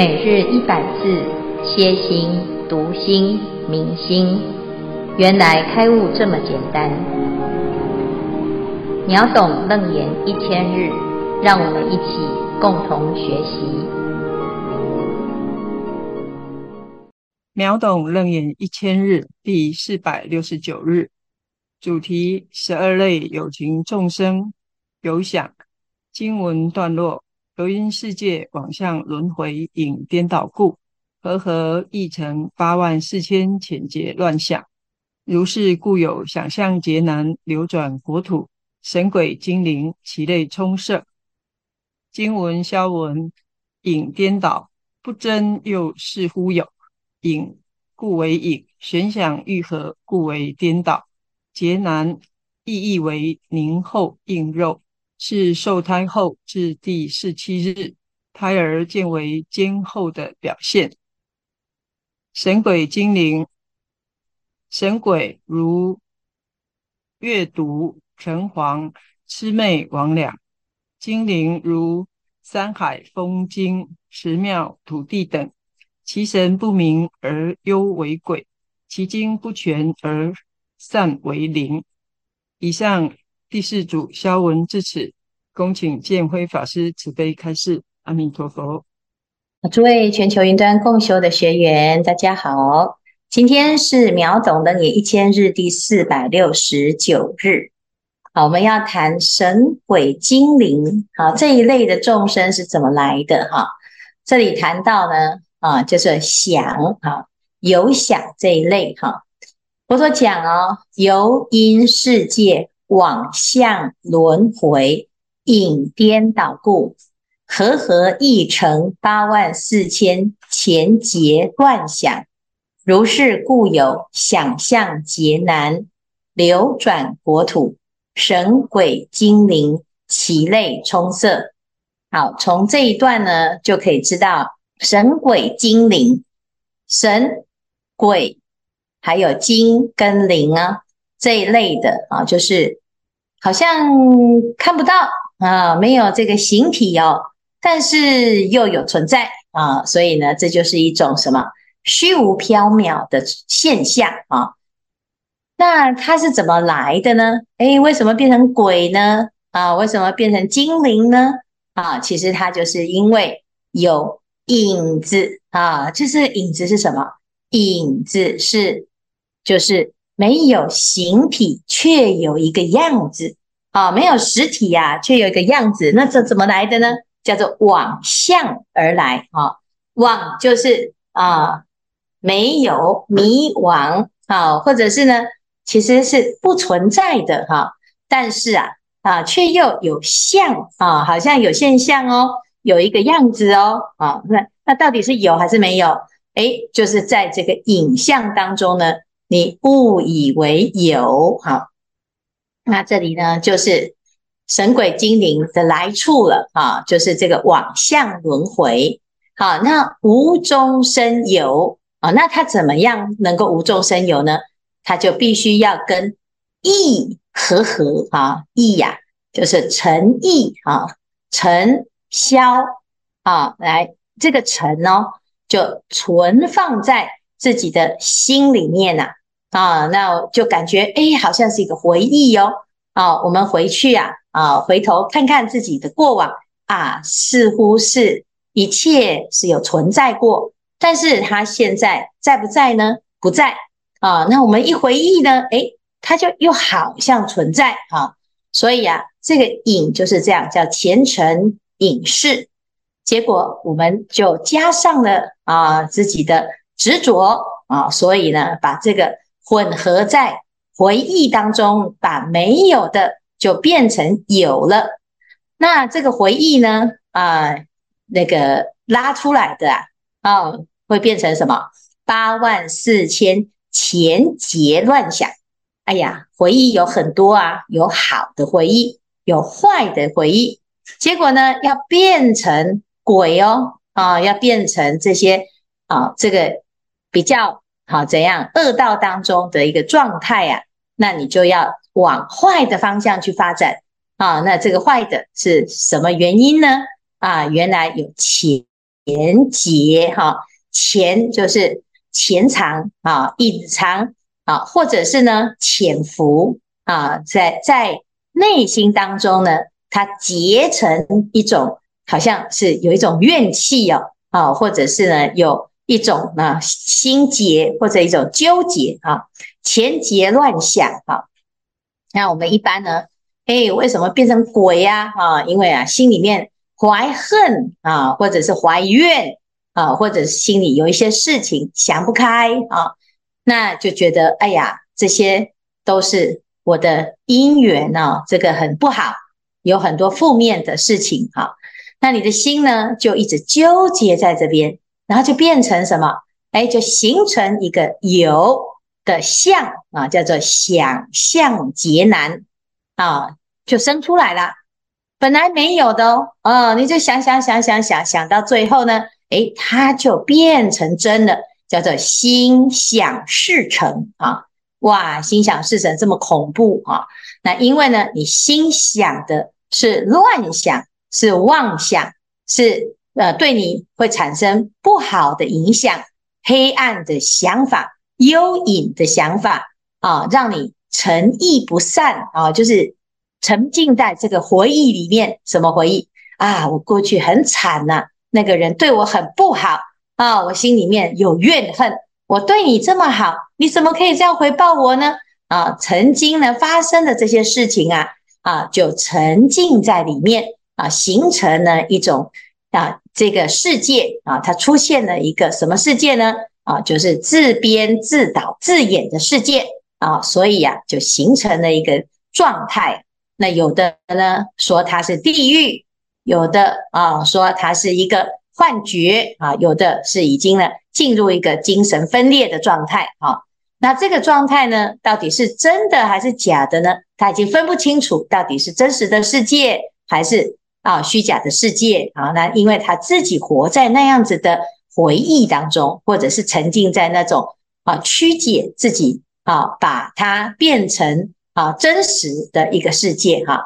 每日一百字，歇心、读心、明心，原来开悟这么简单。秒懂楞严一千日，让我们一起共同学习。秒懂楞严一千日第四百六十九日，主题：十二类有情众生有想。经文段落。由因世界妄相轮回影颠倒故，和合亦成八万四千浅劫乱想。如是故有想象劫难流转国土，神鬼精灵其类充塞。经文消文影颠倒，不真又似乎有影，故为影；玄想欲合，故为颠倒。劫难意义为凝后应肉。是受胎后至第四七日，胎儿渐为坚厚的表现。神鬼精灵，神鬼如月读、城隍、魑魅魍魉；精灵如山海风精、石庙土地等。其神不明而幽为鬼，其精不全而散为灵。以上。第四组消文至此，恭请建辉法师慈悲开示。阿弥陀佛。诸位全球云端共修的学员，大家好，今天是秒懂楞严一千日第四百六十九日。好，我们要谈神鬼精灵，好，这一类的众生是怎么来的？哈，这里谈到呢，啊，就是想，哈，有想这一类，哈，佛陀讲哦，由因世界。往向轮回，引颠倒故，和合一成八万四千前劫断想。如是故有想象劫难流转国土，神鬼精灵其类充塞。好，从这一段呢，就可以知道神鬼精灵、神鬼还有精跟灵啊这一类的啊，就是。好像看不到啊，没有这个形体哦，但是又有存在啊，所以呢，这就是一种什么虚无缥缈的现象啊。那它是怎么来的呢？诶，为什么变成鬼呢？啊，为什么变成精灵呢？啊，其实它就是因为有影子啊，就是影子是什么？影子是就是。没有形体，却有一个样子啊！没有实体呀、啊，却有一个样子，那这怎么来的呢？叫做妄相而来啊！妄就是啊，没有迷惘啊，或者是呢，其实是不存在的哈、但是啊啊，却又有相啊，好像有现象哦，有一个样子哦啊。那那到底是有还是没有？诶，就是在这个影像当中呢。你误以为有，好，那这里呢，就是神鬼精灵的来处了啊，就是这个往向轮回。好，那无中生有啊，那他怎么样能够无中生有呢？他就必须要跟意和合啊，意呀、就是诚意啊，尘消啊，来这个诚哦，就存放在自己的心里面呐、啊。啊，那就感觉哎，好像是一个回忆哟。啊，我们回去啊，啊，回头看看自己的过往啊，似乎是一切是有存在过，但是它现在在不在呢？不在啊。那我们一回忆呢，哎，它就又好像存在啊。所以啊，这个影就是这样，叫前尘影视。结果我们就加上了啊自己的执着啊，所以呢，把这个。混合在回忆当中，把没有的就变成有了。那这个回忆呢？啊、那个拉出来的啊，哦，会变成什么？八万四千前结乱想。哎呀，回忆有很多啊，有好的回忆，有坏的回忆。结果呢，要变成鬼哦，啊，要变成这些啊，这个比较。好，怎样恶道当中的一个状态啊？那你就要往坏的方向去发展啊。那这个坏的是什么原因呢？啊，原来有前结哈，潜就是潜藏啊，隐藏啊，或者是呢潜伏啊，在在内心当中呢，它结成一种，好像是有一种怨气哦，啊，或者是呢有一种呢心结或者一种纠结啊，前结乱想啊。那我们一般呢，哎，为什么变成鬼呀？啊，因为啊，心里面。怀恨啊，或者是怀怨啊，或者是心里有一些事情想不开啊，那就觉得哎呀，这些都是我的因缘啊，这个很不好，有很多负面的事情啊，那你的心呢，就一直纠结在这边，然后就变成什么？哎，就形成一个有的相啊，叫做想象劫难啊，就生出来了。本来没有的哦，哦，你就想想想想想想到最后呢，诶，它就变成真了，叫做心想事成啊！哇，心想事成这么恐怖啊！那因为呢，你心想的是乱想，是妄想，是呃，对你会产生不好的影响，黑暗的想法、幽隐的想法啊，让你沉溺不散啊，就是。沉浸在这个回忆里面，什么回忆啊？我过去很惨呐，那个人对我很不好啊，我心里面有怨恨。我对你这么好，你怎么可以这样回报我呢？啊，曾经呢发生的这些事情啊，啊，就沉浸在里面啊，形成了一种啊这个世界啊，它出现了一个什么世界呢？啊，就是自编自导自演的世界啊，所以呀，就形成了一个状态。那有的呢说它是地狱，有的啊说它是一个幻觉啊，有的是已经呢进入一个精神分裂的状态啊。那这个状态呢，到底是真的还是假的呢？他已经分不清楚到底是真实的世界还是啊虚假的世界啊。那因为他自己活在那样子的回忆当中，或者是沉浸在那种啊曲解自己啊，把它变成。啊，真实的一个世界哈，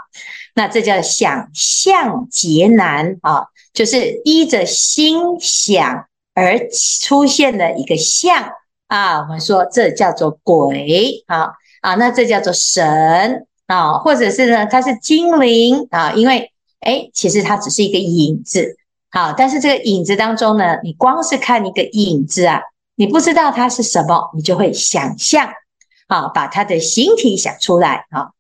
那这叫想象劫难啊，就是依着心想而出现的一个相啊，我们说这叫做鬼啊啊，那这叫做神啊，或者是呢，它是精灵啊，因为诶，其实它只是一个影子，好，但是这个影子当中呢，你光是看一个影子啊，你不知道它是什么，你就会想象。啊，把它的形体想出来啊，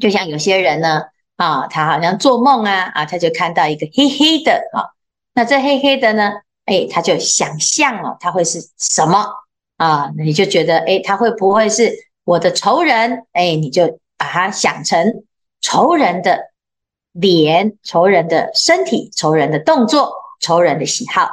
就像有些人呢，啊，他好像做梦啊，啊，他就看到一个黑黑的啊，那这黑黑的呢，哎，他就想象了，他会是什么啊？你就觉得，哎，他会不会是我的仇人？哎，你就把它想成仇人的脸、仇人的身体、仇人的动作、仇人的喜好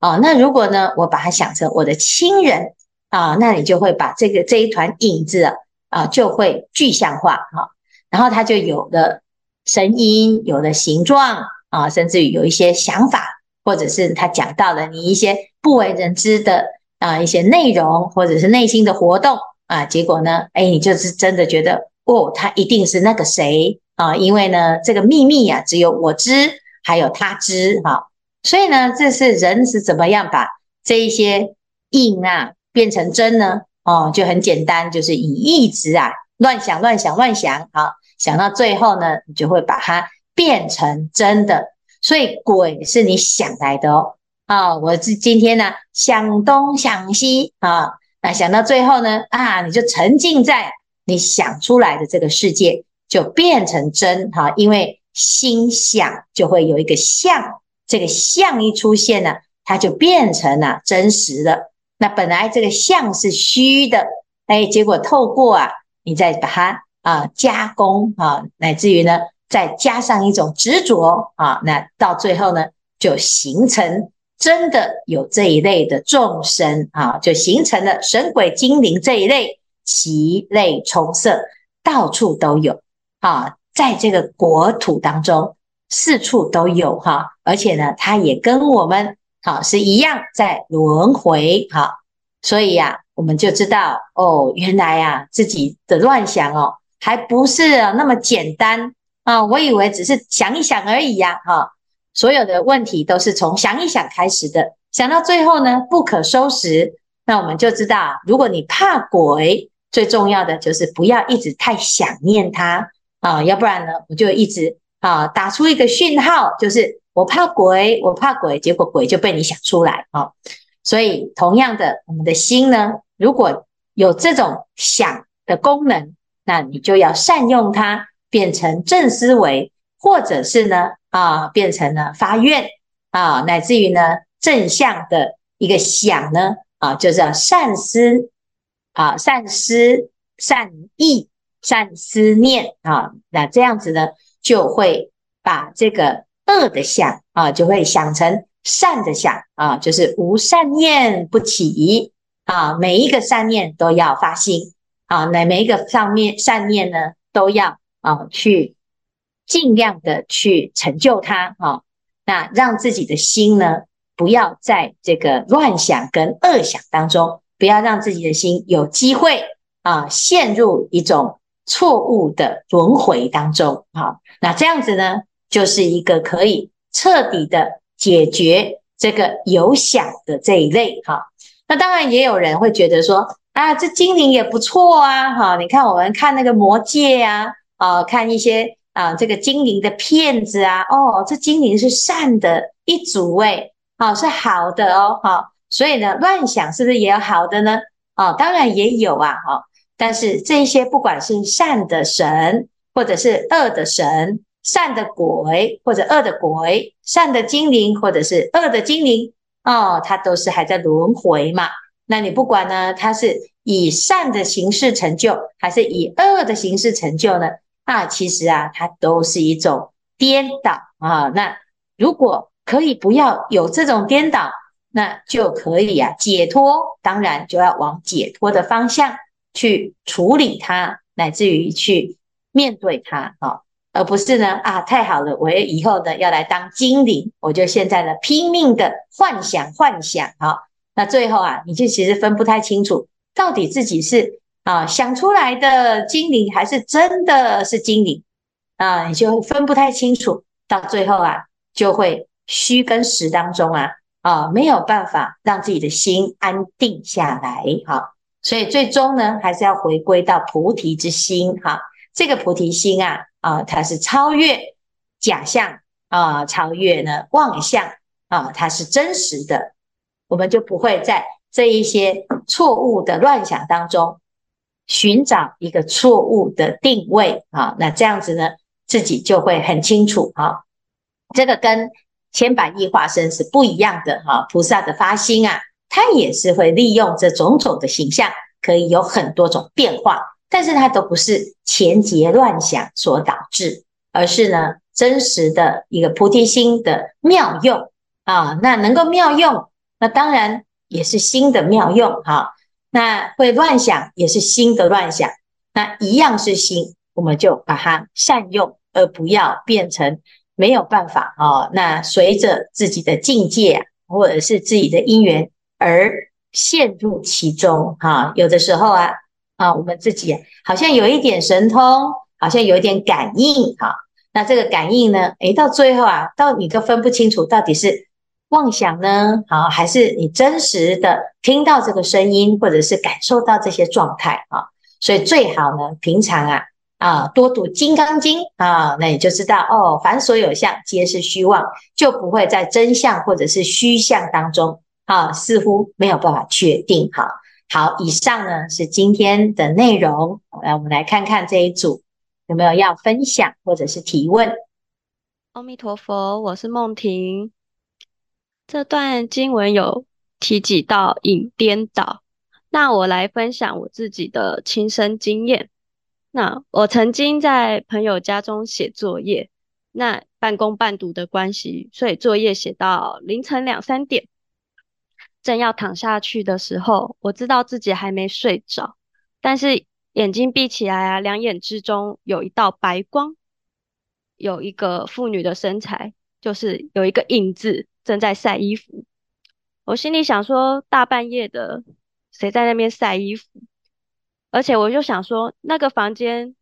啊。那如果呢，我把它想成我的亲人。啊，那你就会把这个这一团影子啊，啊，就会具象化哈，然后它就有了声音，有了形状啊，甚至于有一些想法，或者是他讲到了你一些不为人知的啊一些内容，或者是内心的活动啊，结果呢，哎，你就是真的觉得哦，他一定是那个谁啊，因为呢，这个秘密呀，只有我知，还有他知哈，所以呢，这是人是怎么样把这一些印啊。变成真呢？哦，就很简单，就是以一直啊乱想、乱想、乱想，啊，想到最后呢，你就会把它变成真的。所以鬼是你想来的哦。啊，我是今天呢想东想西啊，那想到最后呢啊，你就沉浸在你想出来的这个世界，就变成真哈。因为心想就会有一个相，这个相一出现呢，它就变成了真实的。那本来这个相是虚的，哎，结果透过啊，你再把它啊加工啊，乃至于呢，再加上一种执着啊，那到最后呢，就形成真的有这一类的众生啊，就形成了神鬼精灵这一类，其类充色，到处都有啊，在这个国土当中，四处都有哈，而且呢，它也跟我们。好，是一样在轮回，好，所以呀、我们就知道哦，原来呀、自己的乱想哦，还不是那么简单啊，我以为只是想一想而已呀，哈，所有的问题都是从想一想开始的，想到最后呢，不可收拾。那我们就知道，如果你怕鬼，最重要的就是不要一直太想念它啊，要不然呢，我就一直啊打出一个讯号，就是我怕鬼，我怕鬼，结果鬼就被你想出来啊。所以同样的，我们的心呢，如果有这种想的功能，那你就要善用它，变成正思维，或者是呢啊变成了发愿啊，乃至于呢正向的一个想呢。啊，就是要善思啊，善思、善意、善思念啊，那这样子呢，就会把这个恶的想啊，就会想成善的想啊，就是无善念不起啊，每一个善念都要发心啊，那每一个上面善念呢，都要啊去尽量的去成就它啊，那让自己的心呢。不要在这个乱想跟恶想当中，不要让自己的心有机会啊陷入一种错误的轮回当中。好，那这样子呢，就是一个可以彻底的解决这个有想的这一类。哈，那当然也有人会觉得说啊，这精灵也不错啊。哈，你看我们看那个魔戒啊，啊，看一些啊这个精灵的片子啊，哦，这精灵是善的一组诶。好，是好的哦，好，所以呢，乱想是不是也有好的呢？哦，当然也有啊，哈，但是这些不管是善的神，或者是恶的神，善的鬼或者恶的鬼，善的精灵或者是恶的精灵，哦，它都是还在轮回嘛。那你不管呢，它是以善的形式成就，还是以恶的形式成就呢？那其实啊，它都是一种颠倒啊。那如果可以不要有这种颠倒，那就可以啊解脱。当然就要往解脱的方向去处理它，乃至于去面对它啊，而不是呢啊太好了，我以后呢要来当精灵，我就现在呢拼命的幻想幻想啊，那最后啊你就其实分不太清楚，到底自己是啊想出来的精灵，还是真的是精灵啊，你就分不太清楚，到最后啊就会。虚跟实当中啊啊，没有办法让自己的心安定下来哈，所以最终呢，还是要回归到菩提之心哈。这个菩提心啊啊，它是超越假象啊，超越呢妄想啊，它是真实的，我们就不会在这一些错误的乱想当中寻找一个错误的定位啊。那这样子呢，自己就会很清楚哈。这个跟千百亿化身是不一样的哈，菩萨的发心啊，他也是会利用这种种的形象，可以有很多种变化，但是它都不是前结乱想所导致，而是呢真实的一个菩提心的妙用啊。那能够妙用，那当然也是心的妙用哈。那会乱想也是心的乱想，那一样是心，我们就把它善用，而不要变成。没有办法哦，那随着自己的境界啊，或者是自己的因缘而陷入其中哈。有的时候啊啊，我们自己好像有一点神通，好像有一点感应哈。那这个感应呢，诶，到最后啊，到你都分不清楚到底是妄想呢，好，还是你真实的听到这个声音，或者是感受到这些状态啊。所以最好呢，平常啊。啊，多读《金刚经》啊，那你就知道哦，凡所有相，皆是虚妄，就不会在真相或者是虚相当中啊，似乎没有办法确定。哈，好，以上呢是今天的内容。来，我们来看看这一组有没有要分享或者是提问。阿弥陀佛，我是梦婷。这段经文有提及到引颠倒，那我来分享我自己的亲身经验。那我曾经在朋友家中写作业，那半工半读的关系，所以作业写到凌晨两三点，正要躺下去的时候，我知道自己还没睡着，但是眼睛闭起来啊，两眼之中有一道白光，有一个妇女的身材，就是有一个影子正在晒衣服。我心里想说，大半夜的，谁在那边晒衣服？而且我就想说，那个房间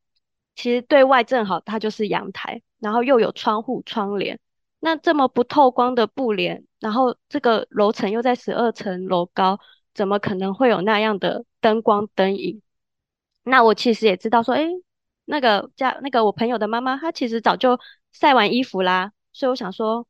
其实对外正好，它就是阳台，然后又有窗户、窗帘，那这么不透光的布帘，然后这个楼层又在十二层楼高，怎么可能会有那样的灯光灯影？那我其实也知道说，诶，那个家那个我朋友的妈妈，她其实早就晒完衣服啦，所以我想说，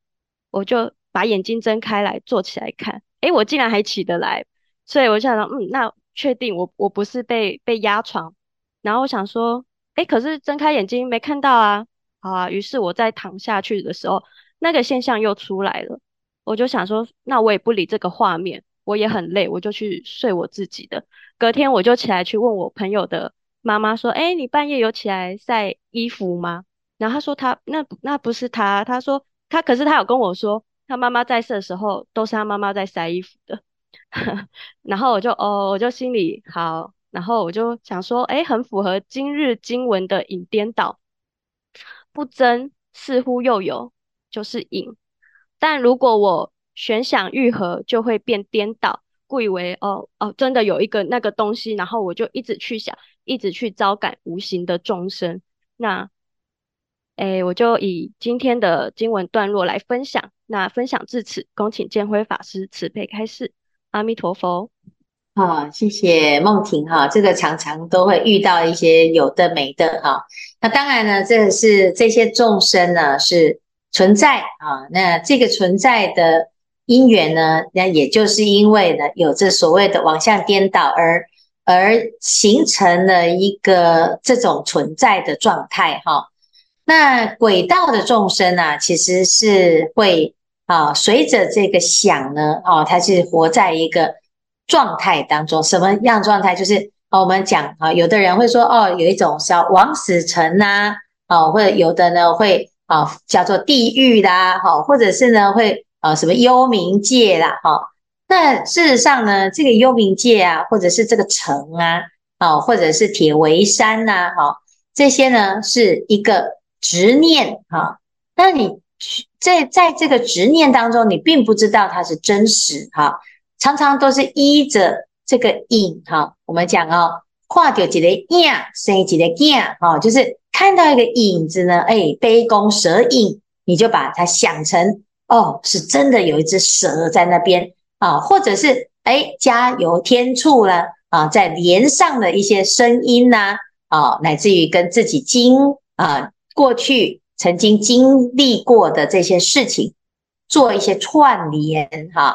我就把眼睛睁开来坐起来看，诶，我竟然还起得来，所以我想说，嗯，那确定我我不是被被压床，然后我想说，诶，可是睁开眼睛没看到啊，好啊，于是我在躺下去的时候，那个现象又出来了，我就想说，那我也不理这个画面，我也很累，我就去睡我自己的。隔天我就起来去问我朋友的妈妈说：“哎，你半夜有起来晒衣服吗？”然后他说他：“那那不是他。”他说：“他可是他有跟我说，他妈妈在世的时候都是他妈妈在晒衣服的。”然后我就哦，我就心里好，然后我就想说：“哎，很符合今日经文的引颠倒，不争似乎又有，就是影。但如果我悬想愈合，就会变颠倒。”故以为哦哦，真的有一个那个东西，然后我就一直去想，一直去招感无形的众生。那，诶，我就以今天的经文段落来分享。那分享至此，恭请见辉法师慈悲开示。阿弥陀佛。好、哦，谢谢梦婷哈。这个常常都会遇到一些有的没的哈。那当然呢，这是这些众生呢是存在啊。那这个存在的。因缘呢，那也就是因为呢，有这所谓的妄相颠倒而而形成了一个这种存在的状态哈。那轨道的众生啊，其实是会啊，随着这个想呢，哦，它是活在一个状态当中。什么样状态？就是我们讲啊，有的人会说哦，有一种叫王死城呐，哦，或者有的呢会啊叫做地狱啦，哈，或者是呢会。啊，什么幽冥界啦，哈、哦，那事实上呢，这个幽冥界啊，或者是这个城啊，啊、哦，或者是铁围山呐、哈、哦，这些呢是一个执念，哈、那你在在这个执念当中，你并不知道它是真实，哈、常常都是依着这个影，哈、我们讲哦，跨掉几个影，生几个影，哈，就是看到一个影子呢，哎，杯弓蛇影，你就把它想成。哦，是真的有一只蛇在那边啊，或者是哎加油添醋了啊，在连上了一些声音呐啊，乃至于跟自己经啊过去曾经经历过的这些事情做一些串联哈，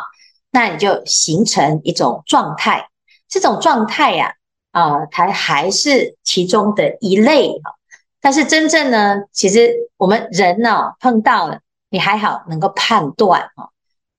那你就形成一种状态。这种状态呀啊，它还是其中的一类哈，但是真正呢，其实我们人呢碰到了。你还好能够判断啊，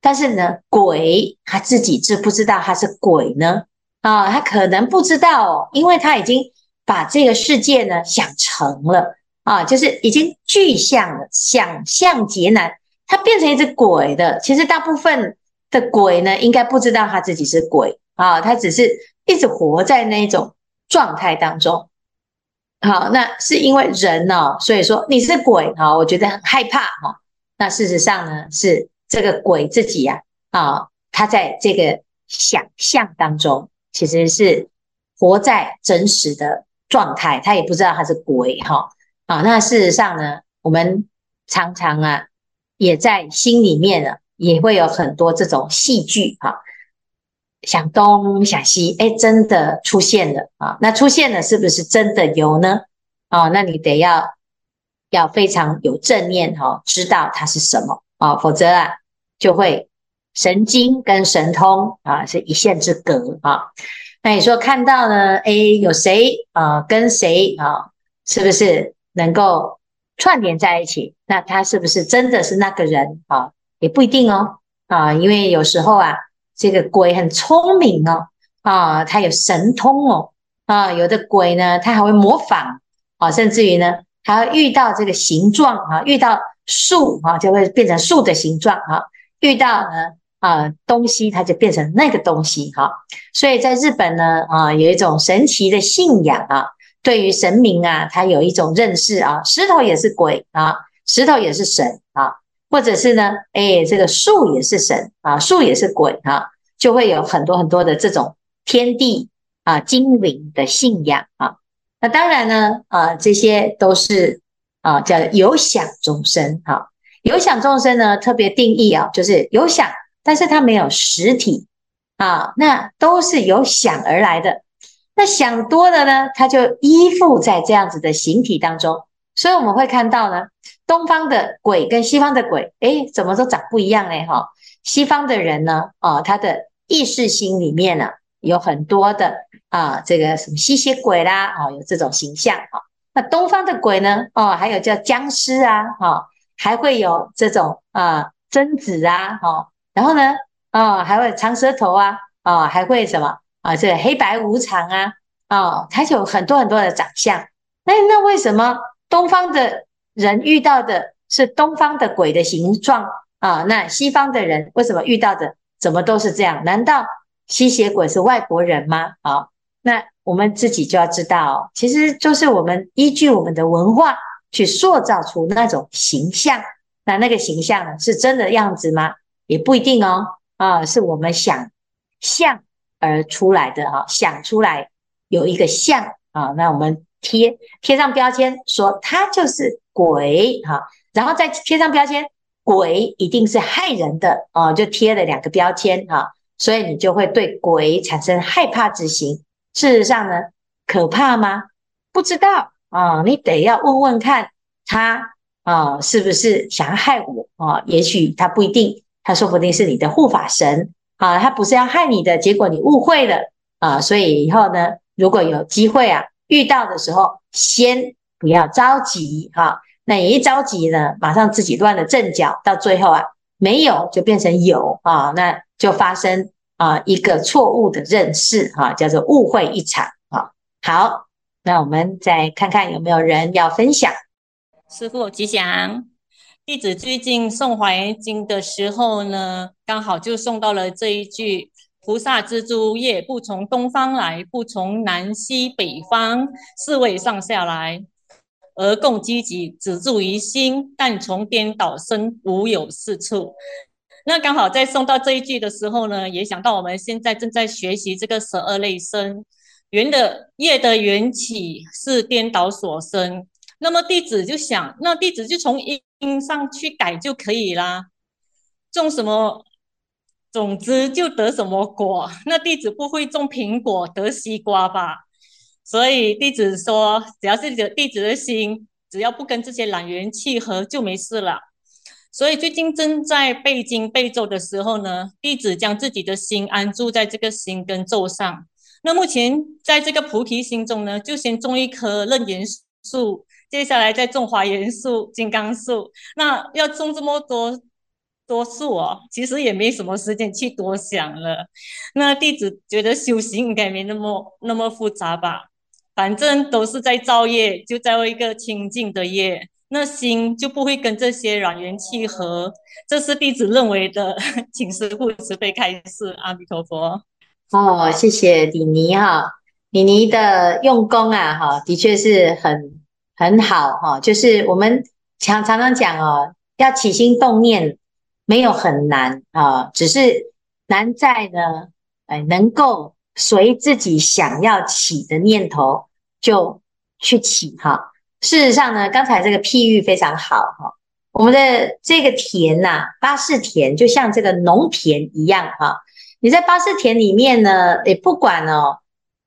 但是呢，鬼他自己知不知道他是鬼呢？啊，他可能不知道哦，因为他已经把这个世界呢想成了啊，就是已经具象了，想象劫难，他变成一只鬼的。其实大部分的鬼呢，应该不知道他自己是鬼啊，他只是一直活在那种状态当中。好，那是因为人哦，所以说你是鬼啊，我觉得很害怕哈。那事实上呢，是这个鬼自己呀，啊，他在这个想象当中，其实是活在真实的状态，他也不知道他是鬼哈，啊，那事实上呢，我们常常啊，也在心里面呢，也会有很多这种戏剧哈，想东想西，哎，真的出现了啊，那出现了是不是真的有呢？啊，那你得要。要非常有正念哈，知道它是什么啊，否则啊就会神经跟神通啊是一线之隔啊。那你说看到呢？哎，有谁啊跟谁啊，是不是能够串联在一起？那他是不是真的是那个人啊？也不一定哦啊，因为有时候啊，这个鬼很聪明哦啊，他有神通哦啊，有的鬼呢，他还会模仿啊，甚至于呢。还要遇到这个形状啊，遇到树啊，就会变成树的形状啊；遇到呢啊东西，它就变成那个东西哈。所以在日本呢啊，有一种神奇的信仰啊，对于神明啊，它有一种认识啊，石头也是鬼啊，石头也是神啊，或者是呢，哎，这个树也是神啊，树也是鬼啊，就会有很多很多的这种天地啊精灵的信仰啊。那当然呢，啊，这些都是啊，叫有想众生哈。有想众生呢，特别定义啊，就是有想，但是它没有实体啊，那都是由想而来的。那想多了呢，它就依附在这样子的形体当中，所以我们会看到呢，东方的鬼跟西方的鬼，诶，怎么都长不一样嘞？哈，西方的人呢，啊，他的意识心里面呢，有很多的啊，这个什么吸血鬼啦，啊，有这种形象啊。那东方的鬼呢，哦，还有叫僵尸啊，哈，还会有这种啊贞子啊，哈，然后呢，啊，还会长舌头啊，啊，还会什么？啊，这黑白无常啊，哦，它有很多很多的长相。那那为什么东方的人遇到的是东方的鬼的形状啊？那西方的人为什么遇到的怎么都是这样？难道吸血鬼是外国人吗？啊，那我们自己就要知道，其实就是我们依据我们的文化去塑造出那种形象。那那个形象，是真的样子吗？也不一定哦。啊，是我们想象。而出来的哈，想出来有一个像啊，那我们贴贴上标签，说它就是鬼哈，然后再贴上标签，鬼一定是害人的啊，就贴了两个标签哈，所以你就会对鬼产生害怕之心。事实上呢，可怕吗？不知道啊，你得要问问看他啊，是不是想要害我啊？也许他不一定，他说不定是你的护法神。啊，他不是要害你的，结果你误会了啊，所以以后呢，如果有机会啊，遇到的时候，先不要着急哈、那一着急呢，马上自己乱了阵脚，到最后啊，没有就变成有啊，那就发生啊一个错误的认识、啊，叫做误会一场啊。好，那我们再看看有没有人要分享。师父吉祥。弟子最近诵《华严经》的时候呢，刚好就送到了这一句：“菩萨之诸业，不从东方来，不从南西北方四位上下来，而共积极，只住于心。但从颠倒生，无有是处。”那刚好在送到这一句的时候呢，也想到我们现在正在学习这个十二类生，缘的业的缘起是颠倒所生。那么弟子就想，那弟子就从因上去改就可以啦。种什么种子就得什么果。那弟子不会种苹果得西瓜吧？所以弟子说，只要是弟子的心，只要不跟这些懒人契合，就没事了。所以最近正在背经背咒的时候呢，弟子将自己的心安住在这个心跟咒上。那目前在这个菩提心中呢，就先种一棵楞严树。接下来再种华严树、金刚树，那要种这么多多树哦，其实也没什么时间去多想了。那弟子觉得修行应该没那么那么复杂吧，反正都是在造业，就造一个清净的业，那心就不会跟这些染缘契合。这是弟子认为的，请师父慈悲开示。阿弥陀佛。哦，谢谢李妮哈，李妮的用功啊，哈，的确是很。很好哈，就是我们常常常讲哦，要起心动念没有很难啊，只是难在呢，哎，能够随自己想要起的念头就去起哈。事实上呢，刚才这个譬喻非常好哈，我们的这个田呐，巴士田就像这个农田一样哈，你在巴士田里面呢，也不管哦。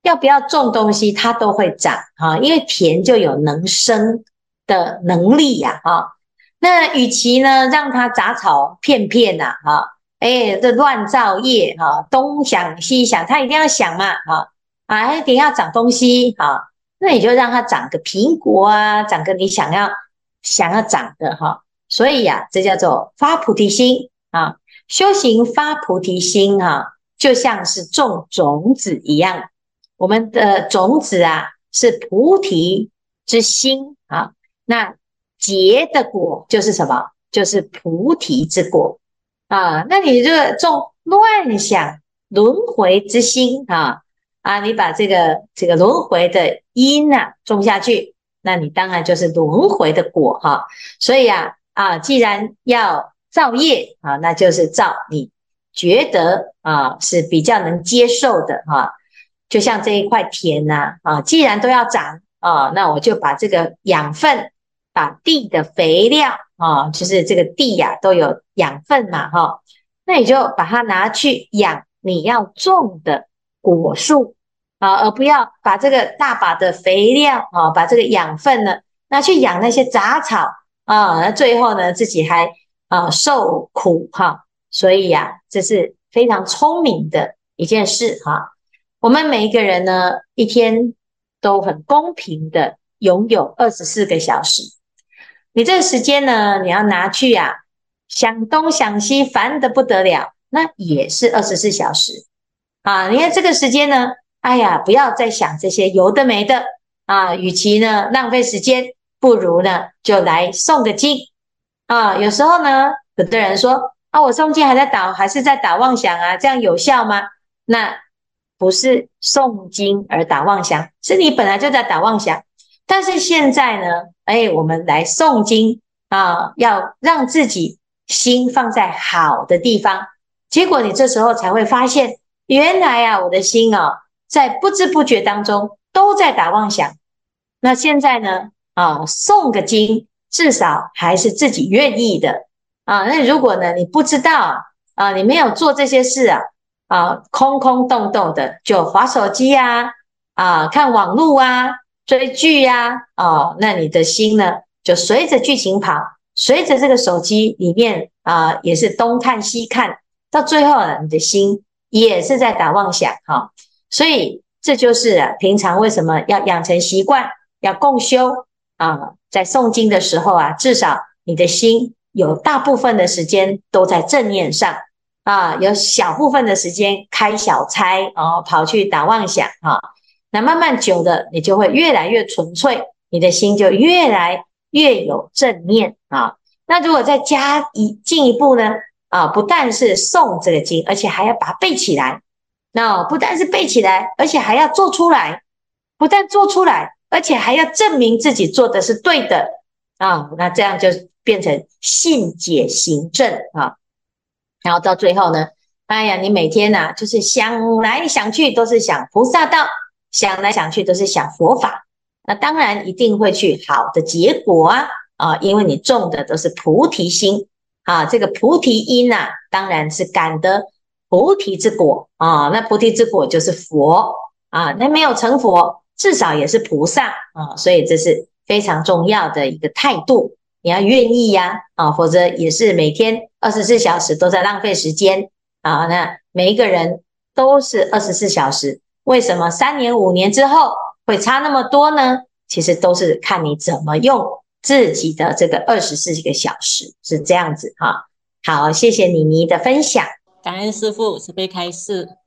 要不要种东西，它都会长哈，因为田就有能生的能力呀哈。那与其呢让它杂草片片呐哈，哎这乱造业哈，东想西想，他一定要想嘛哈啊，一定要长东西哈，那你就让它长个苹果啊，长个你想要想要长的哈。所以呀，这叫做发菩提心啊，修行发菩提心哈，就像是种种子一样。我们的种子啊，是菩提之心啊，那结的果就是什么？就是菩提之果啊。那你这个种乱想轮回之心啊啊，你把这个这个轮回的因啊种下去，那你当然就是轮回的果哈、所以啊啊，既然要造业啊，那就是造你觉得啊是比较能接受的哈。啊就像这一块田呐，啊，既然都要长啊，那我就把这个养分把地的肥料啊，就是这个地呀、都有养分嘛哈，那你就把它拿去养你要种的果树啊，而不要把这个大把的肥料啊，把这个养分呢拿去养那些杂草啊，那最后呢自己还啊受苦哈。所以呀、这是非常聪明的一件事哈。我们每一个人呢，一天都很公平的拥有二十四个小时。你这个时间呢，你要拿去啊，想东想西，烦得不得了，那也是二十四小时啊。你看这个时间呢，哎呀，不要再想这些有的没的啊。与其呢浪费时间，不如呢就来诵个经啊。有时候呢，有的人说。啊，我诵经还在打，还是在打妄想啊？这样有效吗？那不是诵经而打妄想，是你本来就在打妄想。但是现在呢，哎，我们来诵经啊，要让自己心放在好的地方。结果你这时候才会发现，原来啊，我的心啊，在不知不觉当中都在打妄想。那现在呢，啊，诵个经，至少还是自己愿意的。啊，那如果呢，你不知道啊，你没有做这些事啊，啊，空空洞洞的就滑手机啊，啊，看网络啊，追剧呀，哦，那你的心呢就随着剧情跑，随着这个手机里面啊，也是东看西看，到最后呢，你的心也是在打妄想哈。所以这就是，平常为什么要养成习惯，要共修啊，在诵经的时候啊，至少你的心。有大部分的时间都在正念上啊，有小部分的时间开小差哦，跑去打妄想啊。那慢慢久的，你就会越来越纯粹，你的心就越来越有正念啊。那如果再加一进一步呢啊，不但是诵这个经，而且还要把它背起来。那不但是背起来，而且还要做出来。不但做出来，而且还要证明自己做的是对的啊。那这样就。变成信解行证啊，然后到最后呢，哎呀，你每天呐、啊，就是想来想去都是想菩萨道，想来想去都是想佛法，那当然一定会去好的结果啊啊，因为你种的都是菩提心。啊，这个菩提因呐、啊，当然是感得菩提之果。啊，那菩提之果就是佛。啊，那没有成佛，至少也是菩萨。啊，所以这是非常重要的一个态度。你要愿意呀，啊，否则也是每天二十四小时都在浪费时间。啊。那每一个人都是二十四小时，为什么三年五年之后会差那么多呢？其实都是看你怎么用自己的这个二十四个小时，是这样子哈。好，谢谢妮妮的分享，感恩师傅慈悲开示。